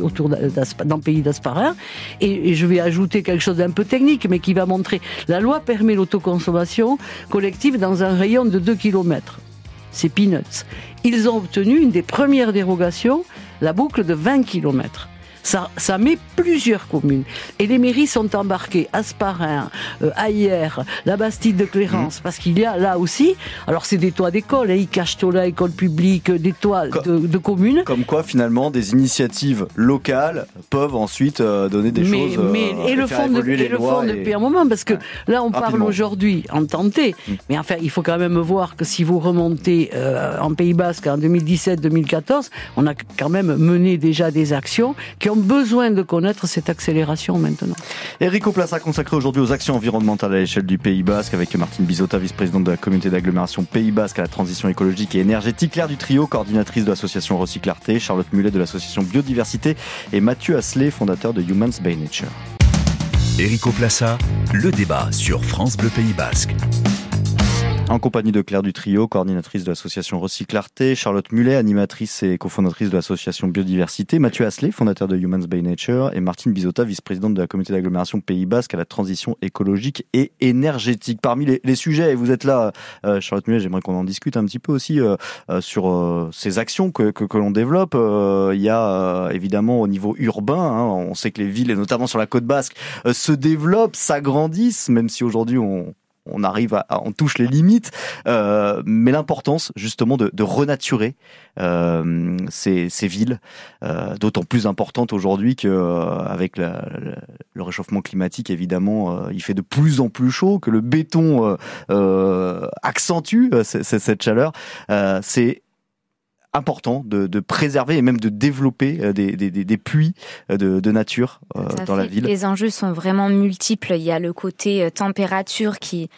autour dans le pays d'Asparin. Et, et je vais ajouter quelque chose d'un peu technique, mais qui va montrer, la loi permet l'autoconsommation collective dans un rayon de 2 km. C'est peanuts. Ils ont obtenu une des premières dérogations, la boucle de 20 km. Ça, ça met plusieurs communes. Et les mairies sont embarquées, Asparin, euh, Ayer, la Bastide de Clérance, parce qu'il y a là aussi, alors c'est des toits d'école, hein, Icachtola, école publique, des toits Co- de, de communes. Comme quoi, finalement, des initiatives locales peuvent ensuite euh, donner des mais, choses. euh, mais- et le fond, de- et le fond et- depuis un moment, parce que Ouais. là, on parle aujourd'hui en tenté, Mm. mais enfin, il faut quand même voir que si vous remontez euh, en Pays Basque en 2017-2014, on a quand même mené déjà des actions qui ont besoin de connaître cette accélération maintenant. Enrico Plaça consacré aujourd'hui aux actions environnementales à l'échelle du Pays Basque avec Martine Bisota, vice-présidente de la communauté d'agglomération Pays Basque à la transition écologique et énergétique, Claire du Trio, coordinatrice de l'association Recyclarté, Charlotte Mulet de l'association Biodiversité et Mathieu Asselet, fondateur de Humans by Nature. Erico Plaça, le débat sur France Bleu Pays Basque. En compagnie de Claire du Trio, coordinatrice de l'association Recyclarté, Charlotte Mulet, animatrice et cofondatrice de l'association Biodiversité, Mathieu Asselet, fondateur de Humans by Nature, et Martine Bisota, vice-présidente de la communauté d'agglomération Pays Basque à la transition écologique et énergétique. Parmi les, sujets, et vous êtes là, euh, Charlotte Mulet, j'aimerais qu'on en discute un petit peu aussi euh, euh, sur ces actions que, que, l'on développe. Il y a évidemment au niveau urbain, hein, on sait que les villes, et notamment sur la côte basque, se développent, s'agrandissent, même si aujourd'hui on on arrive à, on touche les limites, euh, mais l'importance justement de, renaturer euh, ces, villes, euh, d'autant plus importante aujourd'hui que avec le réchauffement climatique, évidemment, il fait de plus en plus chaud, que le béton accentue cette chaleur. C'est important de, de préserver et même de développer euh, des, des, des- des puits euh, de, de nature euh, dans la ville. Les enjeux sont vraiment multiples. Il y a le côté température qui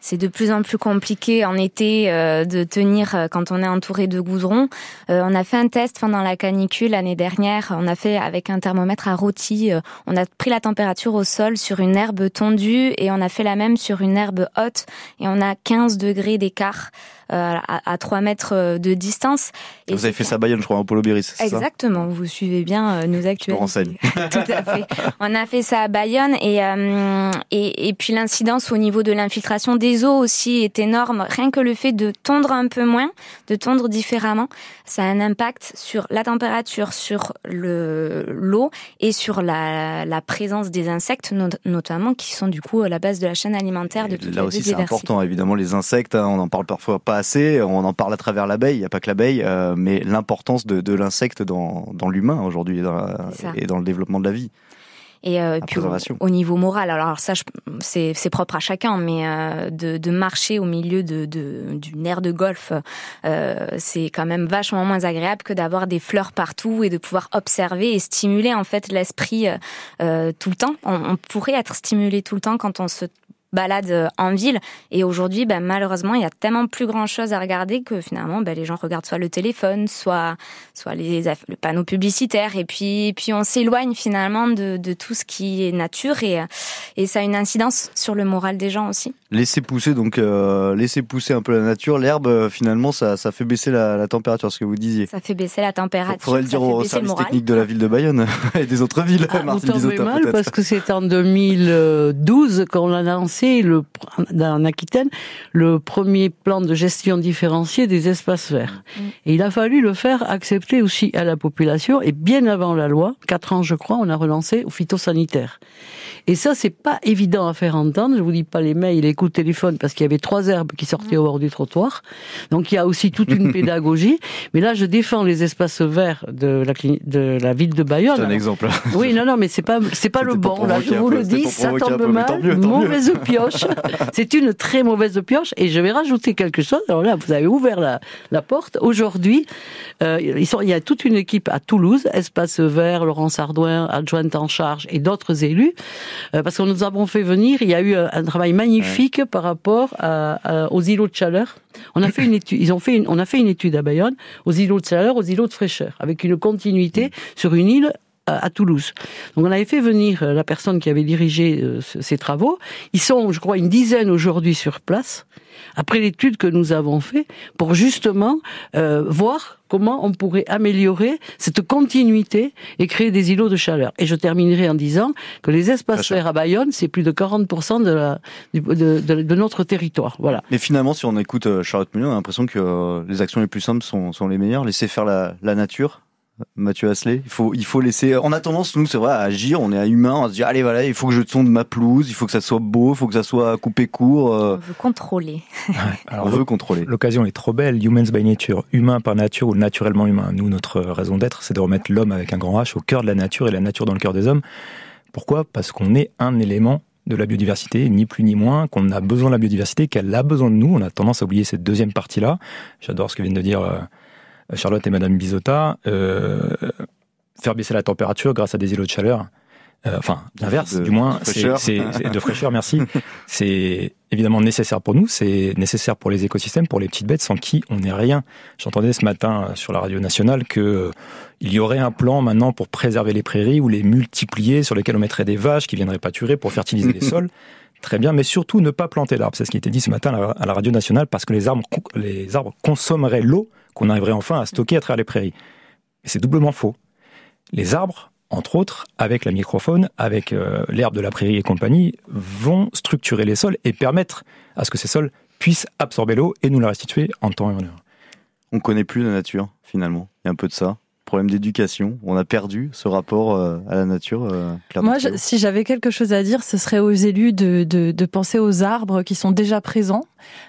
c'est de plus en plus compliqué en été euh, de tenir euh, quand on est entouré de goudron. Euh, on a fait un test pendant la canicule l'année dernière. On a fait avec un thermomètre à rôti. on a pris la température au sol sur une herbe tondue et on a fait la même sur une herbe haute et on a 15 degrés d'écart à, à 3 mètres euh, de distance. Et Vous avez fait ça à Bayonne, je crois, en Polo ça? Exactement, vous suivez bien euh, nos Je me actualités. renseigne. Tout à fait. On a fait ça à Bayonne et euh, et, et puis l'incidence au niveau de l'infiltration des eaux aussi est énorme. Rien que le fait de tondre un peu moins, de tondre différemment, ça a un impact sur la température, sur le l'eau et sur la, la présence des insectes not- notamment qui sont du coup à la base de la chaîne alimentaire de toute Là la aussi, c'est important, évidemment, les insectes, hein, on en parle parfois pas assez, on en parle à travers l'abeille, il n'y a pas que l'abeille, euh, mais l'importance de, de l'insecte dans, dans l'humain aujourd'hui et, dans et le développement de la vie. Et euh, puis au, niveau moral, alors ça, c'est propre à chacun, mais euh, de, de marcher au milieu de de- d'une aire de golf, euh, c'est quand même vachement moins agréable que d'avoir des fleurs partout et de pouvoir observer et stimuler en fait l'esprit tout le temps. On, on pourrait être stimulé tout le temps quand on se balade euh, en ville. Et aujourd'hui, ben, malheureusement, il y a tellement plus grand chose à regarder que finalement, ben, les gens regardent soit le téléphone, soit, soit les, le panneau publicitaire. Et puis, puis on s'éloigne finalement de, de, tout ce qui est nature et, et ça a une incidence sur le moral des gens aussi. Laisser pousser, donc, euh, laisser pousser un peu la nature. L'herbe, euh, finalement, ça, ça fait baisser la, la, température, ce que vous disiez. Ça fait baisser la température. Il faudrait le dire au service technique de la ville de Bayonne et des autres villes. Ah, Martin vous tombez mal parce que c'est en 2012 qu'on a lancé le, en Aquitaine le premier plan de gestion différenciée des espaces verts. Mm. Et il a fallu le faire accepter aussi à la population. Et bien avant la loi, quatre ans je crois, on a relancé au phytosanitaire. Et ça, c'est pas évident à faire entendre. Je vous dis pas les mails, les coups de téléphone, parce qu'il y avait trois herbes qui sortaient au bord du trottoir. Donc il y a aussi toute une pédagogie. Mais là, je défends les espaces verts de la, de la ville de Bayonne. C'est un exemple. Oui, non, non, mais c'est pas, c'est pas le bon. Là, je vous le dis, ça tombe mal. mauvaise pioche. c'est une très mauvaise pioche. Et je vais rajouter quelque chose. Alors là, vous avez ouvert la, la porte. Aujourd'hui, euh, ils sont, il y a toute une équipe à Toulouse, Espace Vert, Laurence Ardouin, adjointe en charge, et d'autres élus parce que nous avons fait venir, il y a eu un, travail magnifique par rapport aux îlots de chaleur. On a fait une étude, ils ont fait on a fait une étude à Bayonne aux îlots de chaleur, aux îlots de fraîcheur, avec une continuité sur une île à Toulouse. Donc on avait fait venir euh, la personne qui avait dirigé euh, ces travaux. Ils sont, je crois, une dizaine aujourd'hui sur place, après l'étude que nous avons fait, pour justement euh, voir comment on pourrait améliorer cette continuité et créer des îlots de chaleur. Et je terminerai en disant que les espaces verts à Bayonne, c'est plus de 40% de, la, de, de, notre territoire. Voilà. Mais finalement, si on écoute Charlotte Muller, on a l'impression que les actions les plus simples sont, sont les meilleures. Laisser faire la, la nature, Mathieu Asselet Il faut, il faut laisser. On a tendance, nous, c'est vrai, à agir. On est humain. On se dit, allez, voilà, il faut que je tonde ma pelouse. Il faut que ça soit beau. Il faut que ça soit coupé court. Euh. On veut contrôler. alors, on veut contrôler. L'occasion est trop belle. Humans by nature, humain par nature ou naturellement humain. Nous, notre raison d'être, c'est de remettre l'homme avec un grand H au cœur de la nature et la nature dans le cœur des hommes. Pourquoi? Parce qu'on est un élément de la biodiversité, ni plus ni moins, qu'on a besoin de la biodiversité, qu'elle a besoin de nous. On a tendance à oublier cette deuxième partie-là. J'adore ce que vient de dire euh, Charlotte et Madame Bizotta, euh, faire baisser la température grâce à des îlots de chaleur. Euh, enfin, l'inverse, du moins, c'est de fraîcheur, merci. c'est évidemment nécessaire pour nous, c'est nécessaire pour les écosystèmes, pour les petites bêtes, sans qui on n'est rien. J'entendais ce matin sur la radio nationale que euh, il y aurait un plan maintenant pour préserver les prairies ou les multiplier, sur lesquelles on mettrait des vaches qui viendraient pâturer pour fertiliser les sols. Très bien, mais surtout ne pas planter l'arbre. C'est ce qui été dit ce matin à la radio nationale, parce que les arbres, les arbres consommeraient l'eau qu'on arriverait enfin à stocker à travers les prairies. Mais c'est doublement faux. Les arbres, entre autres, avec la microfaune, avec euh, l'herbe de la prairie et compagnie, vont structurer les sols et permettre à ce que ces sols puissent absorber l'eau et nous la restituer en temps et en heure. On connaît plus la nature, finalement. Il y a un peu de ça problème d'éducation. On a perdu ce rapport euh, à la nature. Euh, Moi, si j'avais quelque chose à dire, ce serait aux élus de, de, de penser aux arbres qui sont déjà présents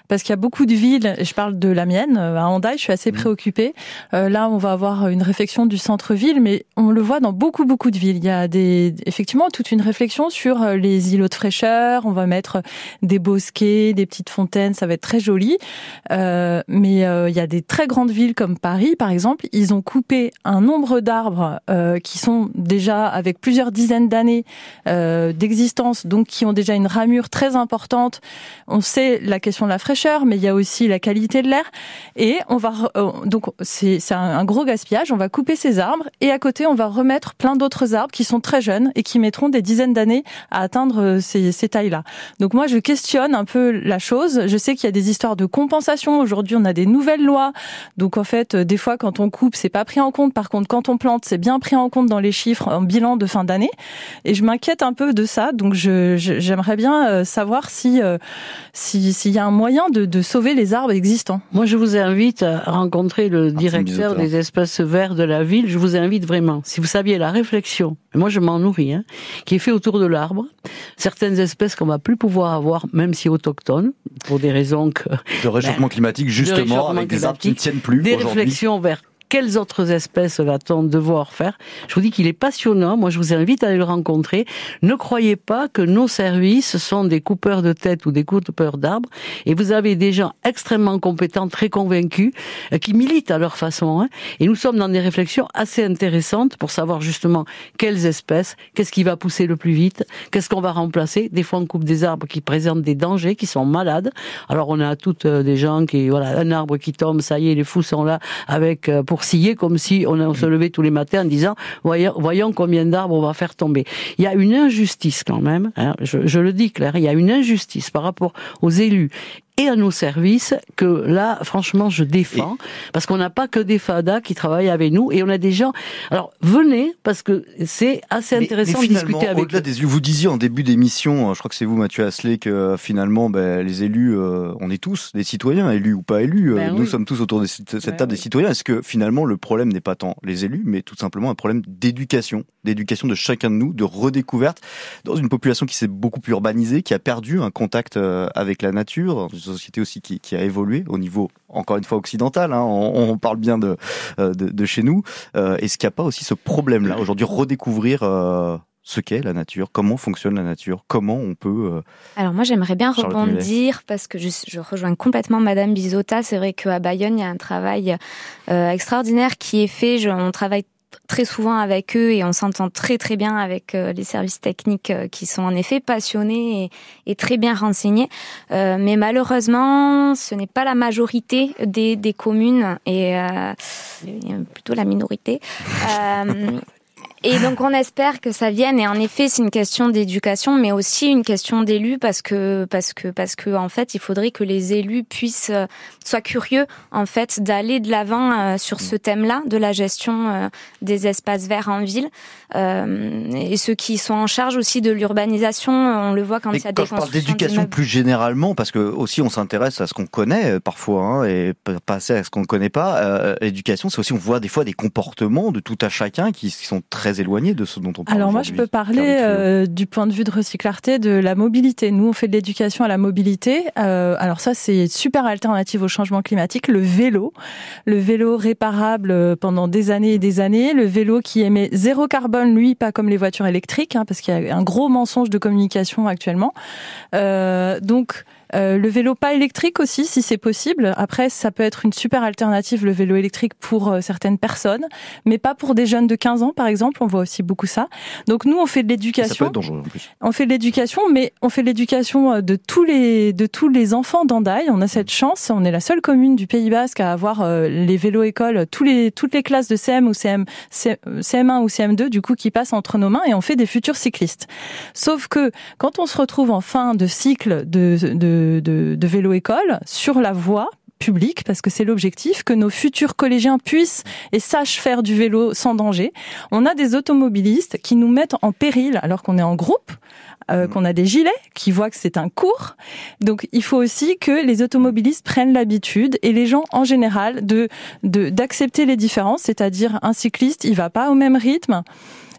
parce qu'il y a beaucoup de villes, et je parle de la mienne, euh, à Hendaye, je suis assez mmh. préoccupée. Euh, là, on va avoir une réflexion du centre-ville, mais on le voit dans beaucoup, beaucoup de villes. Il y a des, effectivement toute une réflexion sur euh, les îlots de fraîcheur, on va mettre des bosquets, des petites fontaines, ça va être très joli. Euh, mais il y a des très grandes villes comme Paris, par exemple, ils ont coupé un nombre d'arbres qui sont déjà avec plusieurs dizaines d'années d'existence, donc qui ont déjà une ramure très importante. On sait la question la fraîcheur, mais il y a aussi la qualité de l'air. Et on va euh, donc c'est un gros gaspillage. On va couper ces arbres et à côté on va remettre plein d'autres arbres qui sont très jeunes et qui mettront des dizaines d'années à atteindre euh, ces, tailles-là. Donc moi je questionne un peu la chose. Je sais qu'il y a des histoires de compensation. Aujourd'hui on a des nouvelles lois. Donc en fait euh, des fois quand on coupe c'est pas pris en compte. Par contre quand on plante c'est bien pris en compte dans les chiffres en bilan de fin d'année. Et je m'inquiète un peu de ça. Donc j'aimerais bien savoir si s'il y a un moyen de, de, sauver les arbres existants. Moi, je vous invite à rencontrer le directeur des espaces verts de la ville. Je vous invite vraiment. Si vous saviez la réflexion, moi je m'en nourris, hein, qui est fait autour de l'arbre. Certaines espèces qu'on va plus pouvoir avoir, même si autochtones, pour des raisons que... De réchauffement ben, climatique, justement, avec des arbres qui ne tiennent plus Des réflexions vers quelles autres espèces va-t-on devoir faire Je vous dis qu'il est passionnant. Moi, je vous invite à aller le rencontrer. Ne croyez pas que nos services sont des coupeurs de tête ou des coupeurs d'arbres. Et vous avez des gens extrêmement compétents, très convaincus, euh, qui militent à leur façon. Hein. Et nous sommes dans des réflexions assez intéressantes pour savoir justement quelles espèces, qu'est-ce qui va pousser le plus vite, qu'est-ce qu'on va remplacer. Des fois, on coupe des arbres qui présentent des dangers, qui sont malades. Alors, on a toutes euh, des gens qui, voilà, un arbre qui tombe, ça y est, les fous sont là avec euh, pour scier comme si on, se levait tous les matins en disant voyons, voyons combien d'arbres on va faire tomber. Il y a une injustice quand même. Hein, je, je le dis clair, il y a une injustice par rapport aux élus et à nos services que là, franchement, je défends parce qu'on n'a pas que des FADA qui travaillent avec nous et on a des gens. Alors venez parce que c'est assez intéressant de discuter avec. Au-delà des vous disiez en début d'émission, je crois que c'est vous, Mathieu Asselet, que finalement, ben, les élus, euh, on est tous des citoyens, élus ou pas élus. Euh, ben nous sommes tous autour de cette ben table des citoyens. Est-ce que finalement le problème n'est pas tant les élus, mais tout simplement un problème d'éducation, d'éducation de chacun de nous, de redécouverte dans une population qui s'est beaucoup plus urbanisée, qui a perdu un contact euh, avec la nature, société aussi qui, qui, a évolué au niveau, encore une fois, occidental. Hein, on, on, parle bien de, euh, de, de chez nous. Euh, Est-ce qu'il n'y a pas aussi ce problème-là aujourd'hui, redécouvrir euh, ce qu'est la nature, comment fonctionne la nature, comment on peut. Euh, Alors moi j'aimerais bien rebondir parce que je, je, rejoins complètement Madame Bizota. C'est vrai qu'à Bayonne il y a un travail euh, extraordinaire qui est fait. Je, on travaille très souvent avec eux et on s'entend très très bien avec euh, les services techniques euh, qui sont en effet passionnés et, et très bien renseignés. Euh, mais malheureusement, ce n'est pas la majorité des, des communes et euh, plutôt la minorité. Et donc on espère que ça vienne. Et en effet, c'est une question d'éducation, mais aussi une question d'élus parce que parce que parce que en fait, il faudrait que les élus puissent euh, soient curieux en fait d'aller de l'avant euh, sur ce thème-là de la gestion euh, des espaces verts en ville. et ceux qui sont en charge aussi de l'urbanisation, on le voit quand il y a des quand je parle d'éducation plus généralement, parce que aussi on s'intéresse à ce qu'on connaît parfois hein, et pas assez à ce qu'on ne connaît pas. Éducation, c'est aussi on voit des fois des comportements de tout à chacun qui sont très éloigné de ce dont on parle. Alors moi, je peux parler euh, du point de vue de recyclarté de la mobilité. Nous, on fait de l'éducation à la mobilité. Euh, alors ça, c'est super alternative au changement climatique. Le vélo, le vélo réparable euh, pendant des années et des années, le vélo qui émet zéro carbone, lui, pas comme les voitures électriques, hein, parce qu'il y a un gros mensonge de communication actuellement. Euh, donc euh, le vélo pas électrique aussi, si c'est possible. Après, ça peut être une super alternative, le vélo électrique, pour euh, certaines personnes, mais pas pour des jeunes de 15 ans, par exemple. On voit aussi beaucoup ça. Donc nous, on fait de l'éducation. Ça peut être dangereux en plus. On fait de l'éducation, mais on fait de l'éducation euh, de tous les de tous les enfants d'Andaï. On a cette chance. On est la seule commune du Pays Basque à avoir les vélos écoles, tous les toutes les classes de CM ou CM, CM1 ou CM2, du coup, qui passent entre nos mains, et on fait des futurs cyclistes. Sauf que quand on se retrouve en fin de cycle de, de de, vélo-école sur la voie publique, parce que c'est l'objectif, que nos futurs collégiens puissent et sachent faire du vélo sans danger. On a des automobilistes qui nous mettent en péril alors qu'on est en groupe, euh, mmh. qu'on a des gilets, qui voient que c'est un cours. Donc il faut aussi que les automobilistes prennent l'habitude et les gens en général de d'accepter les différences, c'est-à-dire un cycliste, il va pas au même rythme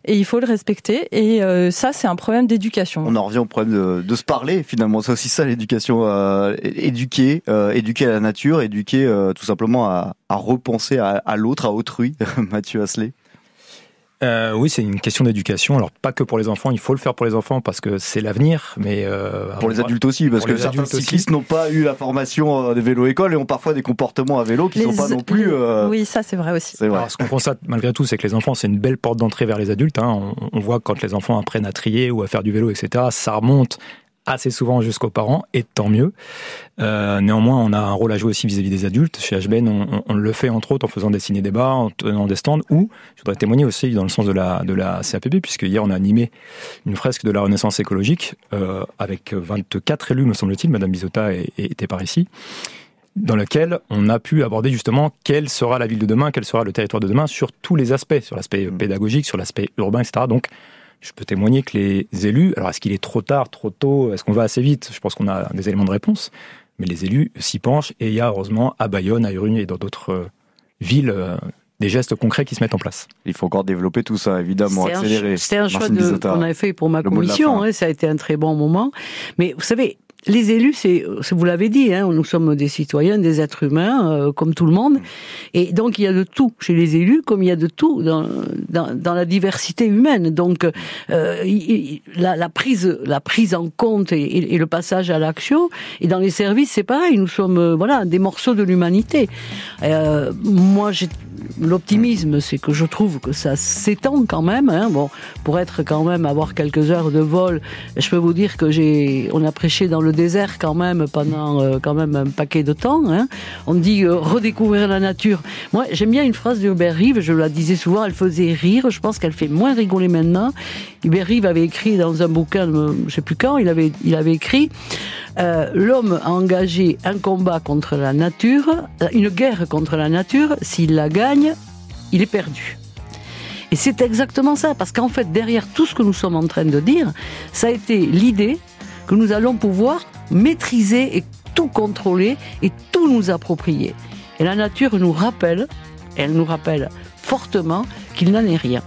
et il faut le respecter. Et euh, ça, c'est un problème d'éducation. On en revient au problème de, se parler finalement. C'est aussi ça l'éducation, euh, éduquer, euh, éduquer à la nature, éduquer tout simplement à, repenser à, à l'autre, à autrui. Mathieu Asselet euh, oui, c'est une question d'éducation. Alors pas que pour les enfants, il faut le faire pour les enfants parce que c'est l'avenir, mais euh, pour les adultes aussi, parce que certains cyclistes n'ont pas eu la formation euh, des vélos écoles et ont parfois des comportements à vélo qui ne sont pas non plus. Euh... Oui, ça c'est vrai aussi. Vrai. Alors, ce qu'on constate malgré tout, c'est que les enfants, c'est une belle porte d'entrée vers les adultes. Hein. On, on, voit quand les enfants apprennent à trier ou à faire du vélo, etc. Ça remonte assez souvent jusqu'aux parents, et tant mieux. Euh, néanmoins, on a un rôle à jouer aussi vis-à-vis des adultes. Chez HBN, on, on, le fait entre autres en faisant des ciné-débats, en tenant des stands, ou je voudrais témoigner aussi dans le sens de la, de la CAPB, puisque hier on a animé une fresque de la Renaissance écologique euh, avec 24 élus, me semble-t-il, Madame Bisota était par ici dans lequel on a pu aborder justement quelle sera la ville de demain, quel sera le territoire de demain sur tous les aspects, sur l'aspect pédagogique, sur l'aspect urbain, etc. Donc, je peux témoigner que les élus, alors est-ce qu'il est trop tard, trop tôt, est-ce qu'on va assez vite? Je pense qu'on a des éléments de réponse, mais les élus s'y penchent et il y a heureusement à Bayonne, à Urune et dans d'autres euh, villes euh, des gestes concrets qui se mettent en place. Il faut encore développer tout ça, évidemment, accélérer. C'était un choix qu'on avait fait pour ma commission, hein, ça a été un très bon moment. Mais vous savez, les élus, c'est, vous l'avez dit, hein, nous sommes des citoyens, des êtres humains, euh, comme tout le monde. Et donc, il y a de tout chez les élus, comme il y a de tout dans, dans, dans la diversité humaine. Donc, euh, la, la, prise, la prise en compte et, et le passage à l'action. Et dans les services, c'est pareil. Nous sommes, euh, voilà, des morceaux de l'humanité. Euh, moi, j'ai l'optimisme, c'est que je trouve que ça s'étend quand même. Hein. Bon, pour être quand même avoir quelques heures de vol, je peux vous dire que j'ai, on a prêché dans le désert quand même pendant euh, quand même un paquet de temps. Hein. On dit euh, redécouvrir la nature. Moi, j'aime bien une phrase d'Hubert Rive. Je la disais souvent, elle faisait rire. Je pense qu'elle fait moins rigoler maintenant. Hubert Rive avait écrit dans un bouquin, je sais plus quand, il avait, il avait écrit euh, l'homme a engagé un combat contre la nature, une guerre contre la nature. S'il la gagne, il est perdu. Et c'est exactement ça, parce qu'en fait, derrière tout ce que nous sommes en train de dire, ça a été l'idée que nous allons pouvoir maîtriser et tout contrôler et tout nous approprier. Et la nature nous rappelle, elle nous rappelle fortement qu'il n'en est rien.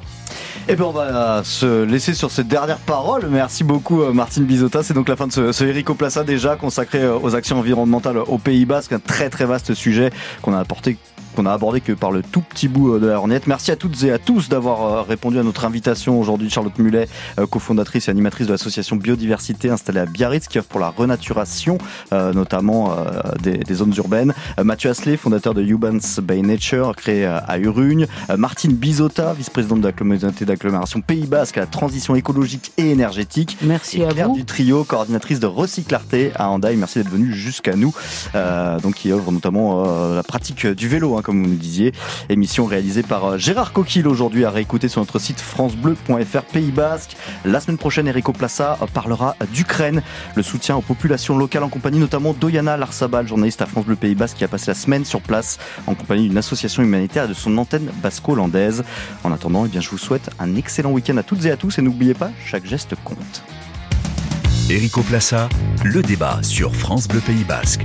Eh bien, on va se laisser sur cette dernière parole. Merci beaucoup, euh, Martine Bizota. C'est donc la fin de ce, ce Erico Plaza déjà consacré euh, aux actions environnementales au Pays Basque. Un très très vaste sujet qu'on a apporté qu'on a abordé que par le tout petit bout euh, de la ornette. Merci à toutes et à tous d'avoir euh, répondu à notre invitation aujourd'hui. Charlotte Mulet, euh, cofondatrice et animatrice de l'association Biodiversité installée à Biarritz, qui offre pour la renaturation, notamment des, des, zones urbaines. Mathieu Asselet, fondateur de Humans by Nature, créé à Urugne. Martine Bizota, vice-présidente de la communauté d'agglomération Pays Basque à la transition écologique et énergétique. Merci et à Claire vous. du trio, coordinatrice de Recyclarté à Handaï. Merci d'être venue jusqu'à nous. donc, qui œuvre notamment la pratique du vélo, hein, comme vous nous disiez. Émission réalisée par euh, Gérard Coquille aujourd'hui à réécouter sur notre site francebleu.fr Pays Basque. La semaine prochaine, Erico Plaza parlera d'Ukraine, le soutien aux populations locales en compagnie notamment d'Oyana Larsabal, journaliste à France Bleu Pays Basque qui a passé la semaine sur place en compagnie d'une association humanitaire et de son antenne basco-hollandaise. En attendant, eh bien, je vous souhaite un excellent week-end à toutes et à tous et n'oubliez pas, chaque geste compte. Erico Plaza, le débat sur France Bleu Pays Basque.